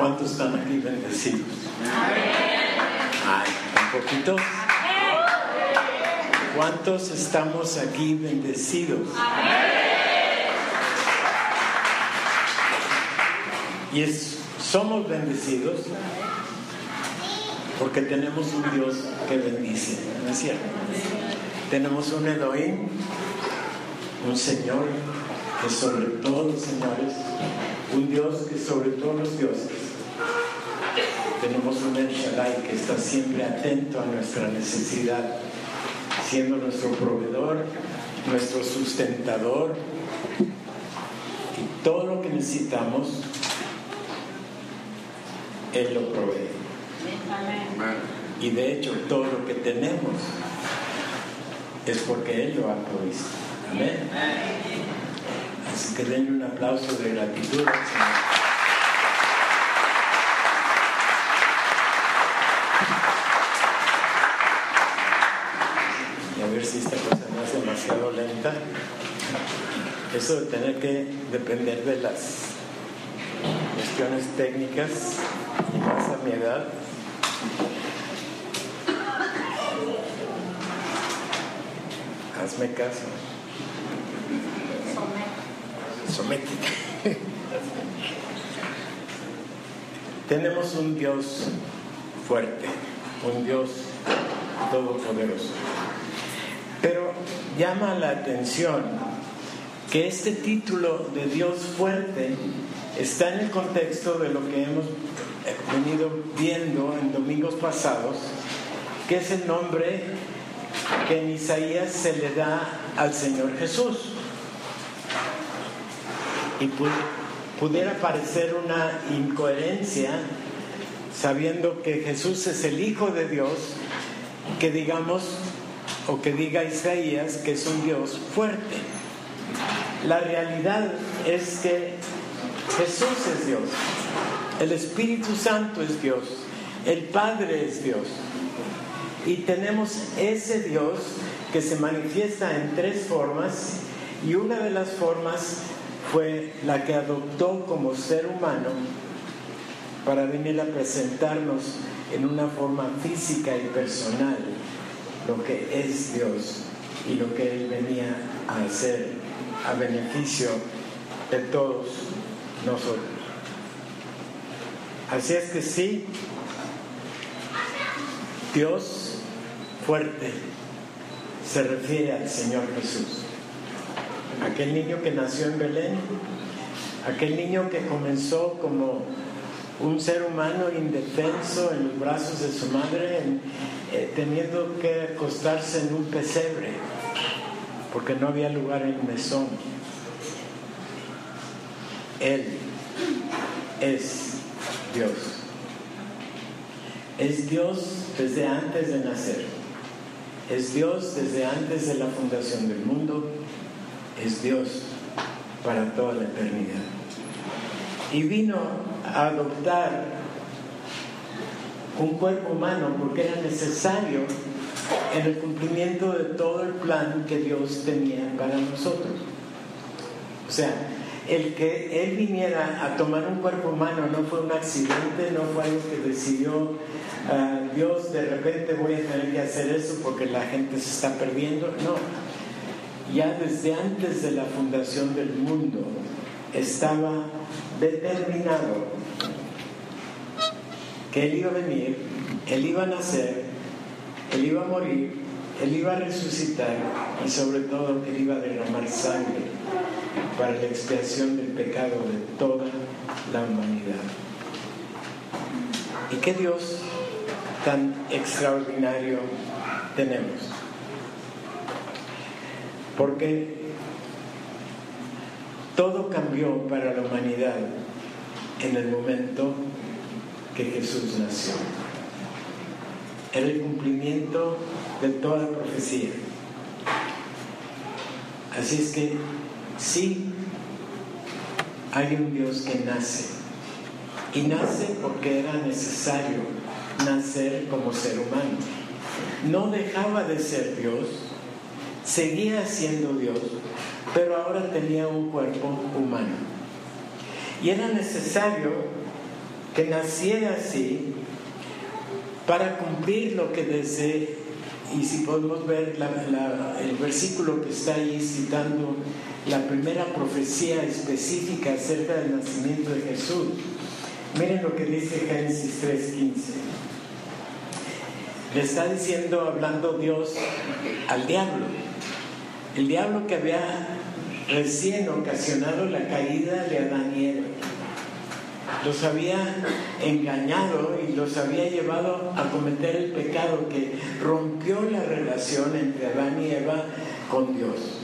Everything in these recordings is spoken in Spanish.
¿Cuántos están aquí bendecidos? Ay, un poquito. ¿Cuántos estamos aquí bendecidos? Y es, somos bendecidos porque tenemos un Dios que bendice, ¿no es cierto? Tenemos un Elohim, un Señor que sobre todos los señores, un Dios que sobre todos los dioses. Tenemos un El Shaddai que está siempre atento a nuestra necesidad, siendo nuestro proveedor, nuestro sustentador. Y todo lo que necesitamos, Él lo provee. Y de hecho, todo lo que tenemos es porque Él lo ha provisto. Amén. Así que denle un aplauso de gratitud al Señor. Y a ver si esta cosa no es Eso de tener que depender de las cuestiones técnicas y más a mi edad. Hazme caso. Sométete. Tenemos un Dios fuerte, un Dios todopoderoso. Llama la atención que este título de Dios fuerte está en el contexto de lo que hemos venido viendo en domingos pasados, que es el nombre que en Isaías se le da al Señor Jesús. Y pudiera parecer una incoherencia sabiendo que Jesús es el Hijo de Dios, que digamos o que diga Isaías que es un Dios fuerte. La realidad es que Jesús es Dios, el Espíritu Santo es Dios, el Padre es Dios. Y tenemos ese Dios que se manifiesta en tres formas y una de las formas fue la que adoptó como ser humano para venir a presentarnos en una forma física y personal lo que es Dios y lo que Él venía a hacer a beneficio de todos nosotros. Así es que sí, Dios fuerte se refiere al Señor Jesús. Aquel niño que nació en Belén, aquel niño que comenzó como un ser humano indefenso en los brazos de su madre, eh, teniendo que acostarse en un pesebre, porque no había lugar en el mesón. Él es Dios. Es Dios desde antes de nacer. Es Dios desde antes de la fundación del mundo. Es Dios para toda la eternidad. Y vino a adoptar un cuerpo humano porque era necesario en el cumplimiento de todo el plan que Dios tenía para nosotros. O sea, el que Él viniera a tomar un cuerpo humano no fue un accidente, no fue algo que decidió ah, Dios, de repente voy a tener que hacer eso porque la gente se está perdiendo. No, ya desde antes de la fundación del mundo estaba determinado que Él iba a venir, Él iba a nacer, Él iba a morir, Él iba a resucitar y sobre todo Él iba a derramar sangre para la expiación del pecado de toda la humanidad. ¿Y qué Dios tan extraordinario tenemos? Porque todo cambió para la humanidad en el momento que Jesús nació. Era el cumplimiento de toda profecía. Así es que sí hay un Dios que nace. Y nace porque era necesario nacer como ser humano. No dejaba de ser Dios, seguía siendo Dios, pero ahora tenía un cuerpo humano. Y era necesario que naciera así para cumplir lo que desde, y si podemos ver el versículo que está ahí citando la primera profecía específica acerca del nacimiento de Jesús, miren lo que dice Génesis 3.15. Le está diciendo, hablando Dios al diablo, el diablo que había recién ocasionado la caída de Adán y Eva los había engañado y los había llevado a cometer el pecado que rompió la relación entre Adán y Eva con Dios.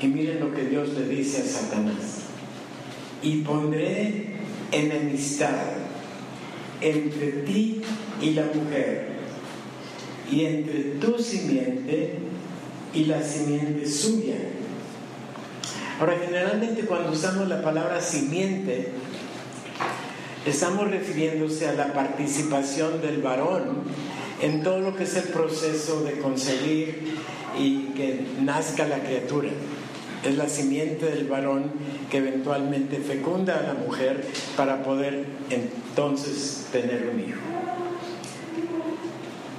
Y miren lo que Dios le dice a Satanás. Y pondré enemistad entre ti y la mujer, y entre tu simiente y la simiente suya Ahora, generalmente cuando usamos la palabra simiente, estamos refiriéndose a la participación del varón en todo lo que es el proceso de concebir y que nazca la criatura. Es la simiente del varón que eventualmente fecunda a la mujer para poder entonces tener un hijo.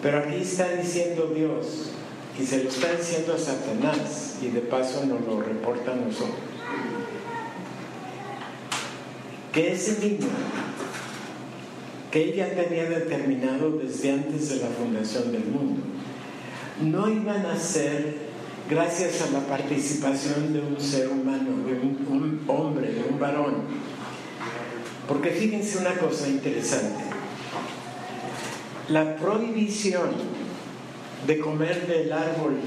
Pero aquí está diciendo Dios, y se lo está diciendo a Satanás y de paso nos lo reporta a nosotros. Que ese niño que él ya tenía determinado desde antes de la fundación del mundo, no iba a nacer gracias a la participación de un ser humano, de un hombre, de un varón. Porque fíjense una cosa interesante. La prohibición de comer del árbol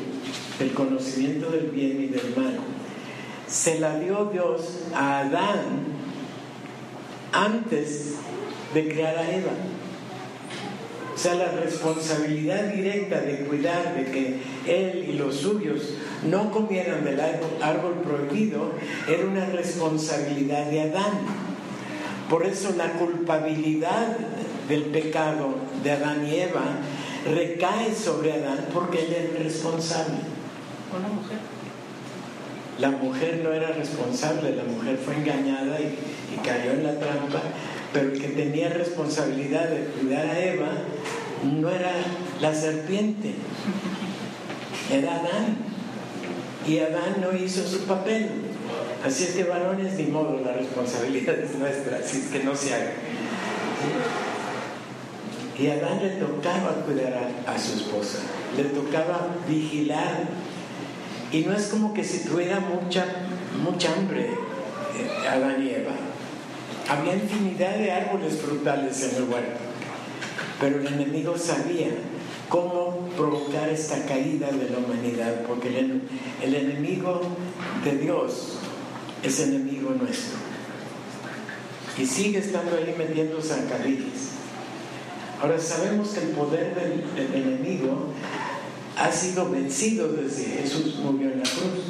del conocimiento del bien y del mal, se la dio Dios a Adán antes de crear a Eva. O sea, la responsabilidad directa de cuidar de que él y los suyos no comieran del árbol prohibido era una responsabilidad de Adán. Por eso la culpabilidad del pecado de Adán y Eva recae sobre Adán porque él es responsable. ¿O la mujer? La mujer no era responsable, la mujer fue engañada y, cayó en la trampa, pero el que tenía responsabilidad de cuidar a Eva no era la serpiente, era Adán. Y Adán no hizo su papel. Así es que varones, ni modo, la responsabilidad es nuestra, así es que no se haga. Y a Adán le tocaba cuidar a, su esposa, le tocaba vigilar. Y no es como que si tuviera mucha, mucha hambre eh, Adán y Eva. Había infinidad de árboles frutales en el huerto, pero el enemigo sabía cómo provocar esta caída de la humanidad, porque el, el enemigo de Dios es enemigo nuestro. Y sigue estando ahí metiendo zancadillas. Ahora sabemos que el poder del, enemigo ha sido vencido desde Jesús murió en la cruz,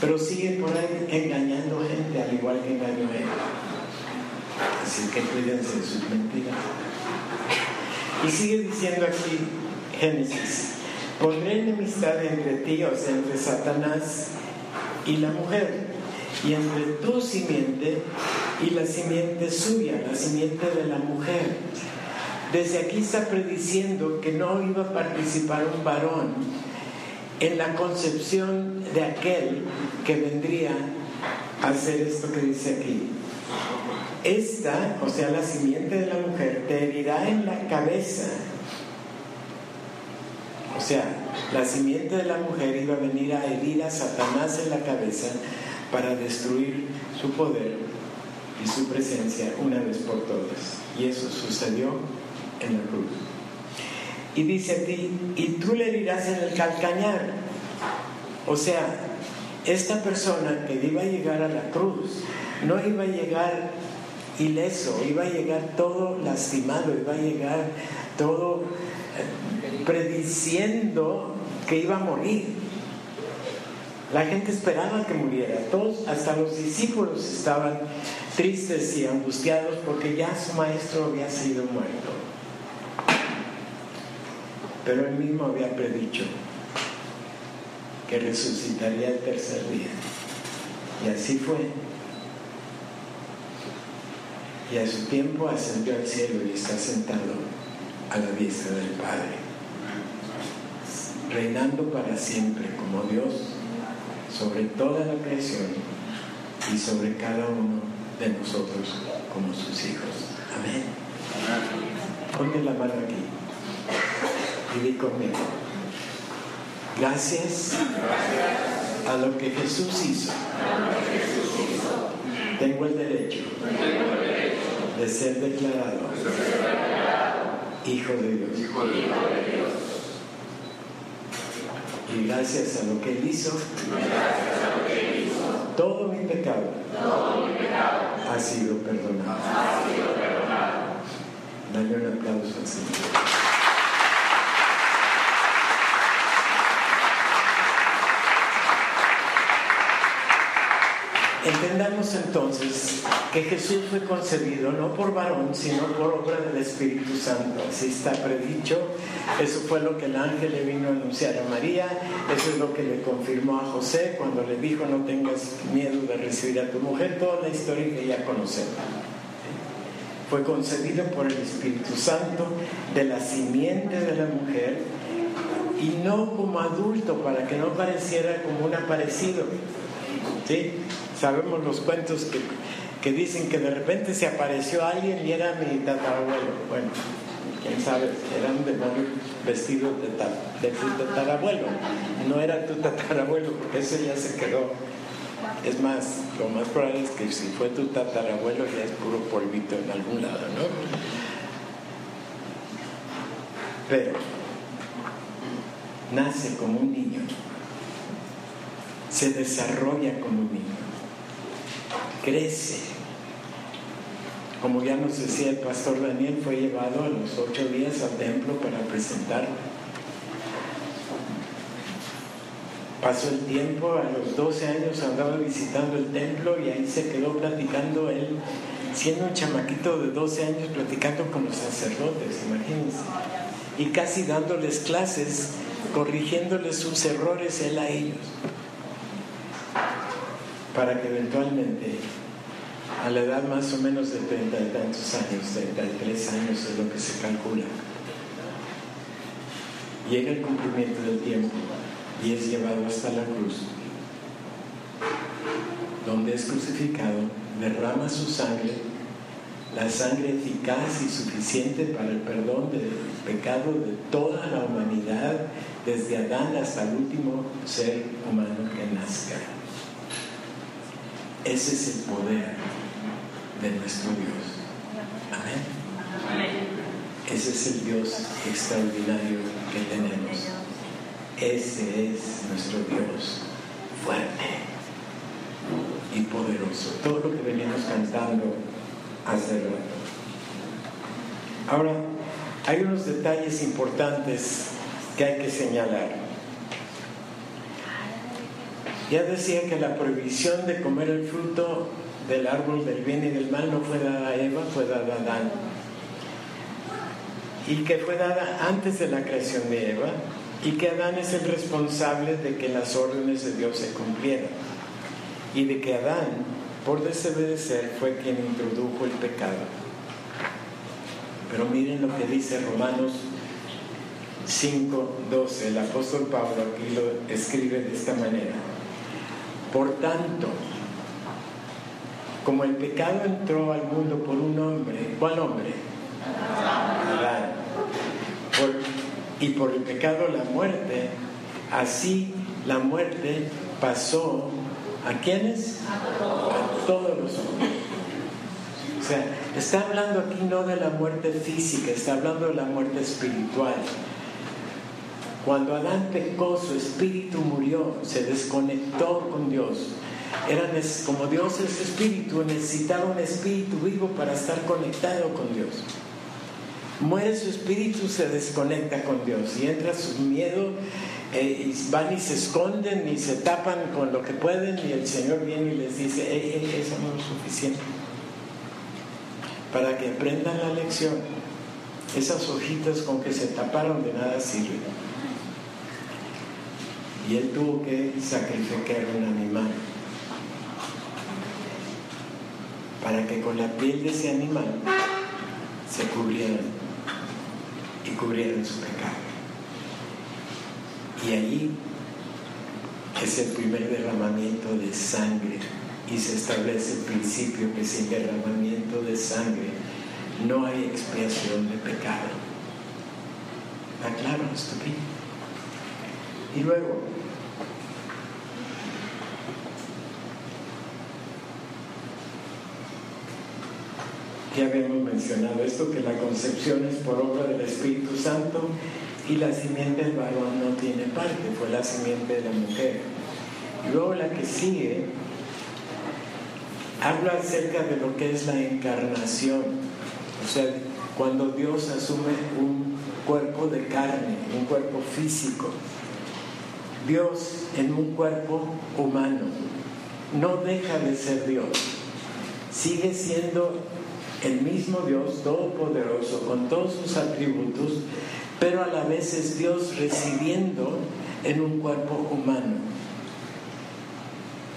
pero sigue por ahí engañando gente al igual que engañó él. Así que cuídense de sus mentiras. Y sigue diciendo aquí Génesis, pondré enemistad entre ti, o sea, entre Satanás y la mujer, y entre tu simiente y la simiente suya, la simiente de la mujer desde aquí está prediciendo que no iba a participar un varón en la concepción de aquel que vendría a hacer esto que dice aquí. Esta, o sea, la simiente de la mujer, te herirá en la cabeza. O sea, la simiente de la mujer iba a venir a herir a Satanás en la cabeza para destruir su poder y su presencia una vez por todas. Y eso sucedió en la cruz. Y dice a ti, y tú le dirás en el calcañar. O sea, esta persona que iba a llegar a la cruz no iba a llegar ileso, iba a llegar todo lastimado, iba a llegar todo eh, prediciendo que iba a morir. La gente esperaba que muriera, todos, hasta los discípulos estaban tristes y angustiados porque ya su maestro había sido muerto pero él mismo había predicho que resucitaría el tercer día. Y así fue. y a su tiempo ascendió al cielo y está sentado a la diestra del Padre, reinando para siempre como Dios sobre toda la creación y sobre cada uno de nosotros como sus hijos. Amén. Ponme la mano aquí Gracias a lo que Jesús hizo. Tengo el derecho de ser declarado hijo de Dios. Y gracias a lo que Él hizo, todo mi pecado ha sido perdonado. Dale un aplauso al Señor. Entendamos entonces que Jesús fue concebido no por varón, sino por obra del Espíritu Santo. Así está predicho. Eso fue lo que el ángel le vino a anunciar a María. Eso es lo que le confirmó a José cuando le dijo no tengas miedo de recibir a tu mujer. Toda la historia que ya conocemos. Fue concebido por el Espíritu Santo de la simiente de la mujer y no como adulto para que no pareciera como un aparecido. ¿Sí? Sabemos los cuentos que, que, dicen que de repente se apareció alguien y era mi tatarabuelo. Bueno, quién sabe, era un demonio vestido de, de tu tatarabuelo. No era tu tatarabuelo, porque eso ya se quedó. Es más, lo más probable es que si fue tu tatarabuelo ya es puro polvito en algún lado, ¿no? Pero nace como un niño, se desarrolla como niño crece. Como ya nos decía el pastor Daniel, fue llevado a los ocho días al templo para presentar. Pasó el tiempo, a los 12 años andaba visitando el templo y ahí se quedó platicando él, siendo un chamaquito de 12 años, platicando con los sacerdotes, imagínense. Y casi dándoles clases, corrigiéndoles sus errores él a ellos para que eventualmente, a la edad más o menos de treinta y tantos años, 33 años es lo que se calcula, llega el cumplimiento del tiempo y es llevado hasta la cruz, donde es crucificado, derrama su sangre, la sangre eficaz y suficiente para el perdón del pecado de toda la humanidad, desde Adán hasta el último ser humano que nazca. Ese es el poder de nuestro Dios. Amén. Ese es el Dios extraordinario que tenemos. Ese es nuestro Dios fuerte y poderoso. Todo lo que veníamos cantando hace rato. Ahora, hay unos detalles importantes que hay que señalar. Ya decía que la prohibición de comer el fruto del árbol del bien y del mal no fue dada a Eva, fue dada a Adán. Y que fue dada antes de la creación de Eva y que Adán es el responsable de que las órdenes de Dios se cumplieran. Y de que Adán, por desobedecer, fue quien introdujo el pecado. Pero miren lo que dice Romanos 5, 12. El apóstol Pablo aquí lo escribe de esta manera. Por tanto, como el pecado entró al mundo por un hombre, ¿cuál hombre? Y por el pecado la muerte, así la muerte pasó a quiénes? A todos los hombres. O sea, está hablando aquí no de la muerte física, está hablando de la muerte espiritual. Cuando Adán pecó, su espíritu murió, se desconectó con Dios. Era como Dios es espíritu, necesitaba un espíritu vivo para estar conectado con Dios. Muere su espíritu, se desconecta con Dios y entra su miedo, eh, van y se esconden y se tapan con lo que pueden y el Señor viene y les dice, eso no es suficiente. Para que aprendan la lección, esas hojitas con que se taparon de nada sirven y él tuvo que sacrificar un animal para que con la piel de ese animal se cubrieran y cubrieran su pecado. Y allí es el primer derramamiento de sangre y se establece el principio que sin derramamiento de sangre no hay expiación de pecado. ¿Está claro? Y luego, ya habíamos mencionado esto, que la concepción es por obra del Espíritu Santo y la simiente del varón no tiene parte, fue la simiente de la mujer. Luego la que sigue habla acerca de lo que es la encarnación, o sea, cuando Dios asume un cuerpo de carne, un cuerpo físico, Dios en un cuerpo humano, no deja de ser Dios, sigue siendo el mismo Dios todopoderoso, con todos sus atributos, pero a la vez es Dios residiendo en un cuerpo humano.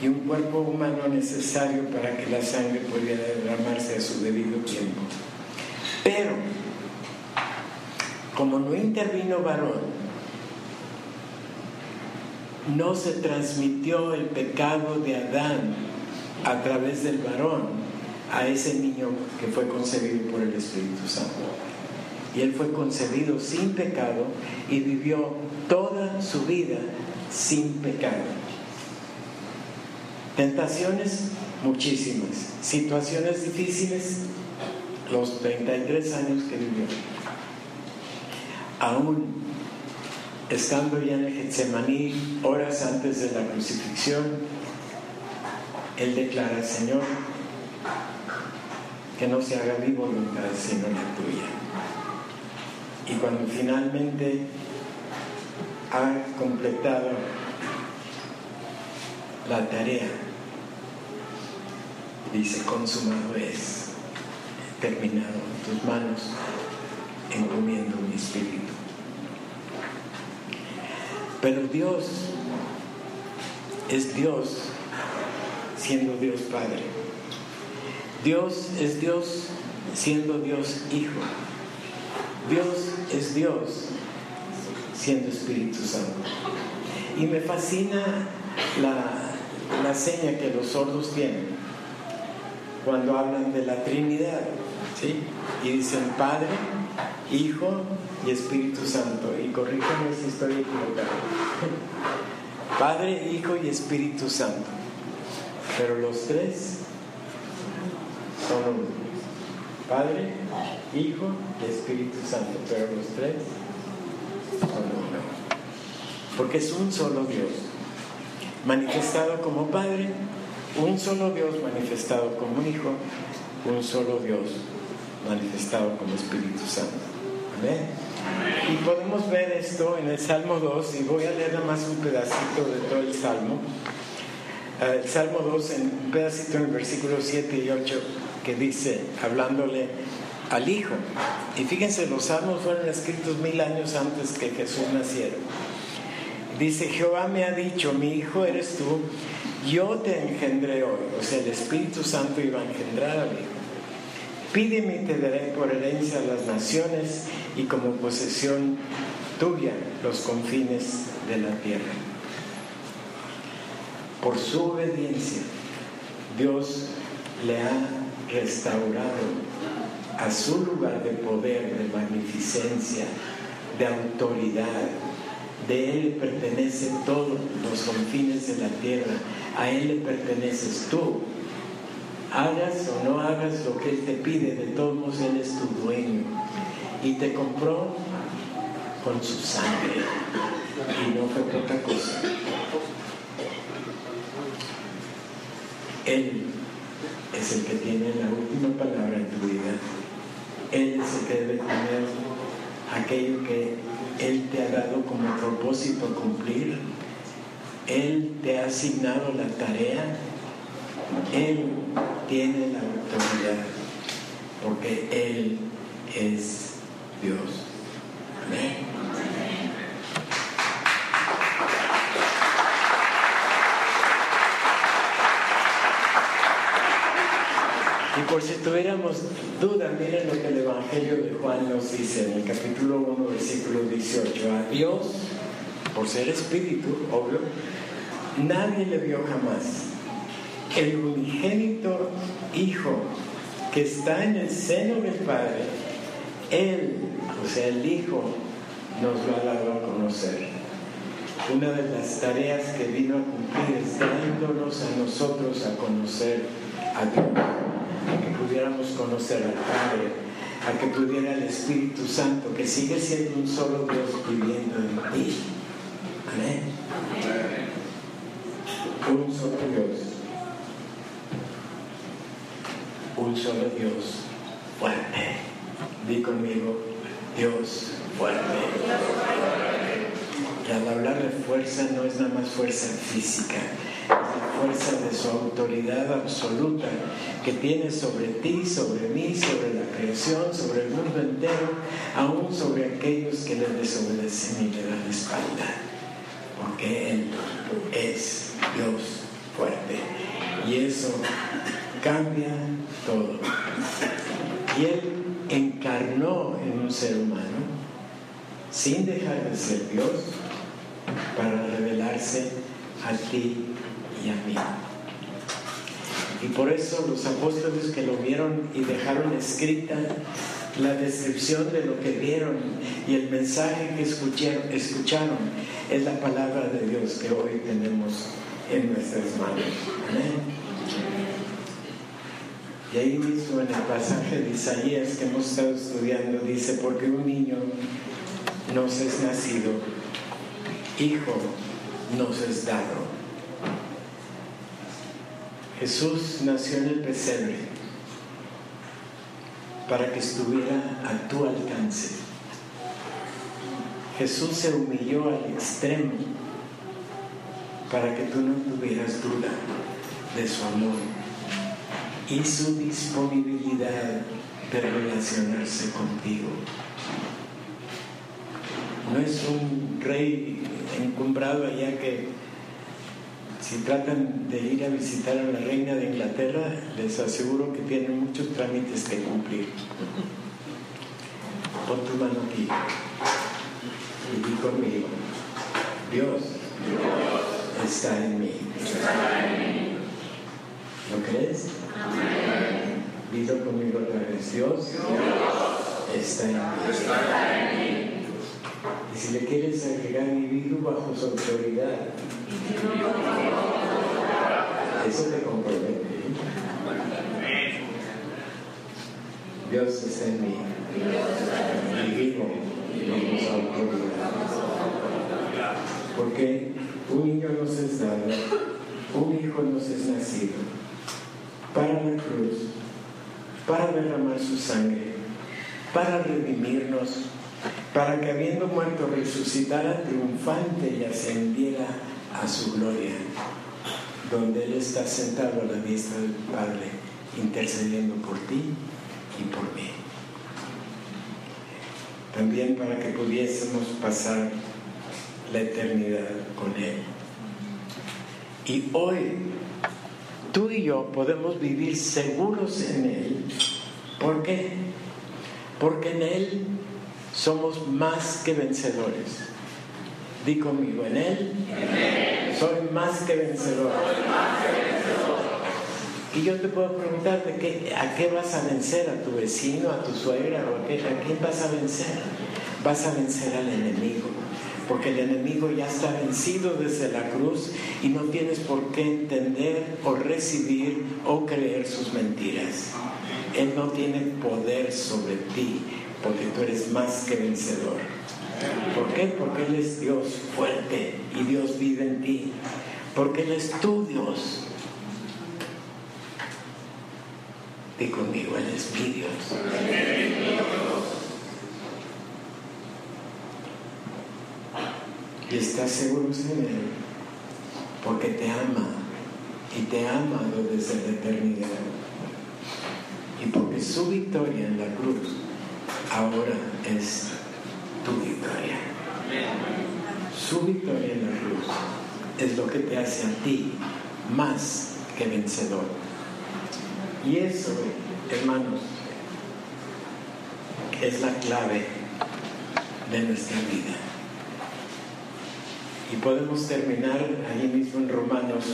Y un cuerpo humano necesario para que la sangre pudiera derramarse a su debido tiempo. Pero, como no intervino varón, no se transmitió el pecado de Adán a través del varón, a ese niño que fue concebido por el Espíritu Santo. Y él fue concebido sin pecado y vivió toda su vida sin pecado. Tentaciones, muchísimas. Situaciones difíciles, los 33 años que vivió. Aún estando ya en el Getsemaní, horas antes de la crucifixión, él declara, Señor, que no se haga mi voluntad sino la tuya. Y cuando finalmente ha completado la tarea, dice, consumado es, terminado en tus manos, encomiendo mi espíritu. Pero Dios es Dios siendo Dios Padre. Dios es Dios siendo Dios Hijo. Dios es Dios siendo Espíritu Santo. Y me fascina la, seña que los sordos tienen cuando hablan de la Trinidad. ¿sí? Y dicen Padre, Hijo y Espíritu Santo. Y corríjame si estoy equivocado. Padre, Hijo y Espíritu Santo. Pero los tres Padre, Hijo y Espíritu Santo, pero los tres son uno. Porque es un solo Dios, manifestado como Padre, un solo Dios manifestado como Hijo, un solo Dios manifestado como Espíritu Santo. Amén. Y podemos ver esto en el Salmo 2, y voy a leer nada más un pedacito de todo el Salmo. El Salmo 2, en un pedacito en el versículo 7 y 8 que dice, hablándole al Hijo. Y fíjense, los salmos fueron escritos mil años antes que Jesús naciera. Dice, Jehová me ha dicho, mi Hijo eres tú, yo te engendré hoy. O sea, el Espíritu Santo iba a engendrar al Hijo. Pídeme y te daré por herencia a las naciones y como posesión tuya los confines de la tierra. Por su obediencia, Dios le ha restaurado a su lugar de poder, de magnificencia, de autoridad. De Él le todos los confines de la tierra. A Él le perteneces tú. Hagas o no hagas lo que Él te pide, de todos modos Él es tu dueño. Y te compró con su sangre. Y no fue poca cosa. Él es el que tiene la última palabra en tu vida. Él es el que debe tener aquello que Él te ha dado como propósito cumplir. Él te ha asignado la tarea. Él tiene la autoridad porque Él es Dios. Amén. Por si tuviéramos duda, miren lo que el Evangelio de Juan nos dice en el capítulo 1, versículo 18. A Dios, por ser espíritu, obvio, nadie le vio jamás. El unigénito Hijo que está en el seno del Padre, Él, o sea, el Hijo, nos lo ha dado a conocer. Una de las tareas que vino a cumplir es dándonos a nosotros a conocer a Dios, pudiéramos conocer al Padre, a que pudiera el Espíritu Santo, que sigue siendo un solo Dios viviendo en ti. Amén. Un solo Dios. Un solo Dios fuerte. Di conmigo, Dios fuerte. Y al hablar de fuerza no es nada más fuerza física, fuerza de su autoridad absoluta que tiene sobre ti, sobre mí, sobre la creación, sobre el mundo entero, aún sobre aquellos que le desobedecen y le dan espalda. Porque Él es Dios fuerte. Y eso cambia todo. Y Él encarnó en un ser humano sin dejar de ser Dios para revelarse a ti y a mí. Y por eso los apóstoles que lo vieron y dejaron escrita la descripción de lo que vieron y el mensaje que escucharon, escucharon es la palabra de Dios que hoy tenemos en nuestras manos. Amén. Y ahí mismo en el pasaje de Isaías que hemos estado estudiando dice, porque un niño nos es nacido, hijo nos es dado. Jesús nació en el pesebre para que estuviera a tu alcance. Jesús se humilló al extremo para que tú no tuvieras duda de su amor y su disponibilidad de relacionarse contigo. No es un rey encumbrado allá que si tratan de ir a visitar a la reina de Inglaterra, les aseguro que tienen muchos trámites que cumplir. Pon tu mano aquí y di conmigo, Dios, está en mí. ¿Lo crees? Dilo conmigo otra vez, Dios, está en mí. Y si le quieres agregar vida bajo su autoridad, eso te compromete. Dios está en mí. Y vivo bajo su autoridad. Porque un niño nos es dado, un hijo nos es nacido, para la cruz, para derramar su sangre, para redimirnos para que habiendo muerto resucitara triunfante y ascendiera a su gloria, donde Él está sentado a la diestra del Padre, intercediendo por ti y por mí. También para que pudiésemos pasar la eternidad con Él. Y hoy tú y yo podemos vivir seguros en Él. ¿Por qué? Porque en Él somos más que vencedores. Di conmigo, en Él, soy más que vencedor. Y yo te puedo preguntar, ¿de qué, ¿a qué vas a vencer? ¿A tu vecino, a tu suegra? ¿O a, qué, ¿A quién vas a vencer? Vas a vencer al enemigo. Porque el enemigo ya está vencido desde la cruz y no tienes por qué entender o recibir o creer sus mentiras. Él no tiene poder sobre ti porque tú eres más que vencedor. ¿Por qué? Porque Él es Dios fuerte y Dios vive en ti. Porque Él es tu Dios. Y conmigo, Él es mi Dios. Y estás seguro en Él, porque te ama y te ha amado desde la eternidad. Y porque su victoria en la cruz ahora es tu victoria. Su victoria en la cruz es lo que te hace a ti más que vencedor. Y eso hermanos, es la clave de nuestra vida. Y podemos terminar ahí mismo en Romanos,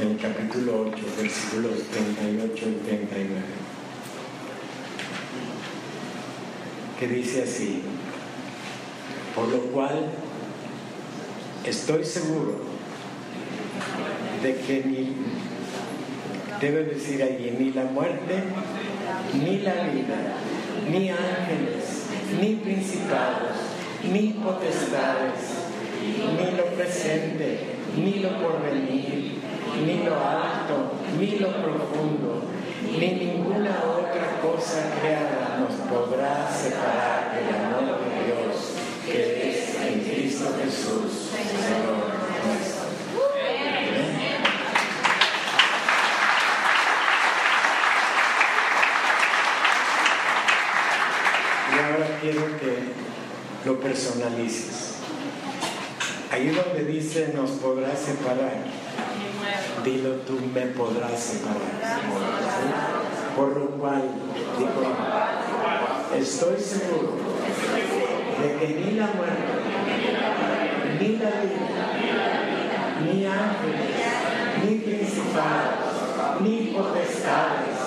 en el capítulo 8, versículos 38 y 39. Que dice así, por lo cual estoy seguro de que ni, debe decir allí, ni la muerte, ni la vida, ni ángeles, ni principados, ni potestades, ni lo presente, ni lo porvenir, ni lo alto, ni lo profundo, ni ninguna otra cosa creada nos podrá separar del amor Jesús. Y ahora quiero que lo personalices. Ahí donde dice nos podrás separar, dilo tú me podrás separar. Por lo cual, digo, estoy seguro de que ni la muerte, ni la vida, ni ángeles, ni principados, ni potestades,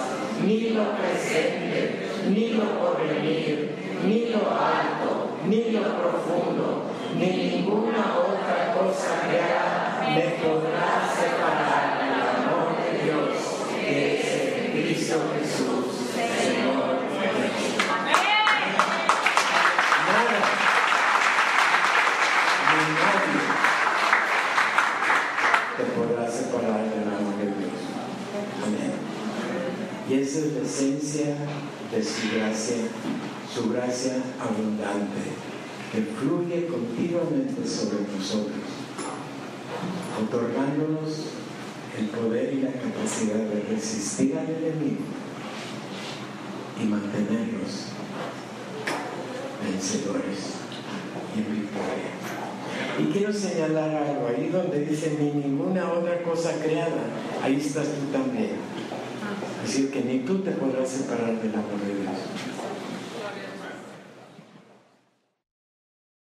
ni lo presente, ni lo porvenir, ni lo alto, ni lo profundo, ni ninguna otra cosa creada me podrá separar del amor de Dios que es en Cristo Jesús, Señor nuestro. Nada, ni nadie te podrá separar del amor de Dios. Amén. Y esa es la esencia de su gracia, su gracia abundante, que fluye continuamente sobre nosotros, otorgándonos el poder y la capacidad de resistir al enemigo y mantenernos vencedores y victoria. Y quiero señalar algo, ahí donde dice ni ninguna otra cosa creada, ahí estás tú también. Es decir, que ni tú te podrás separar del amor de.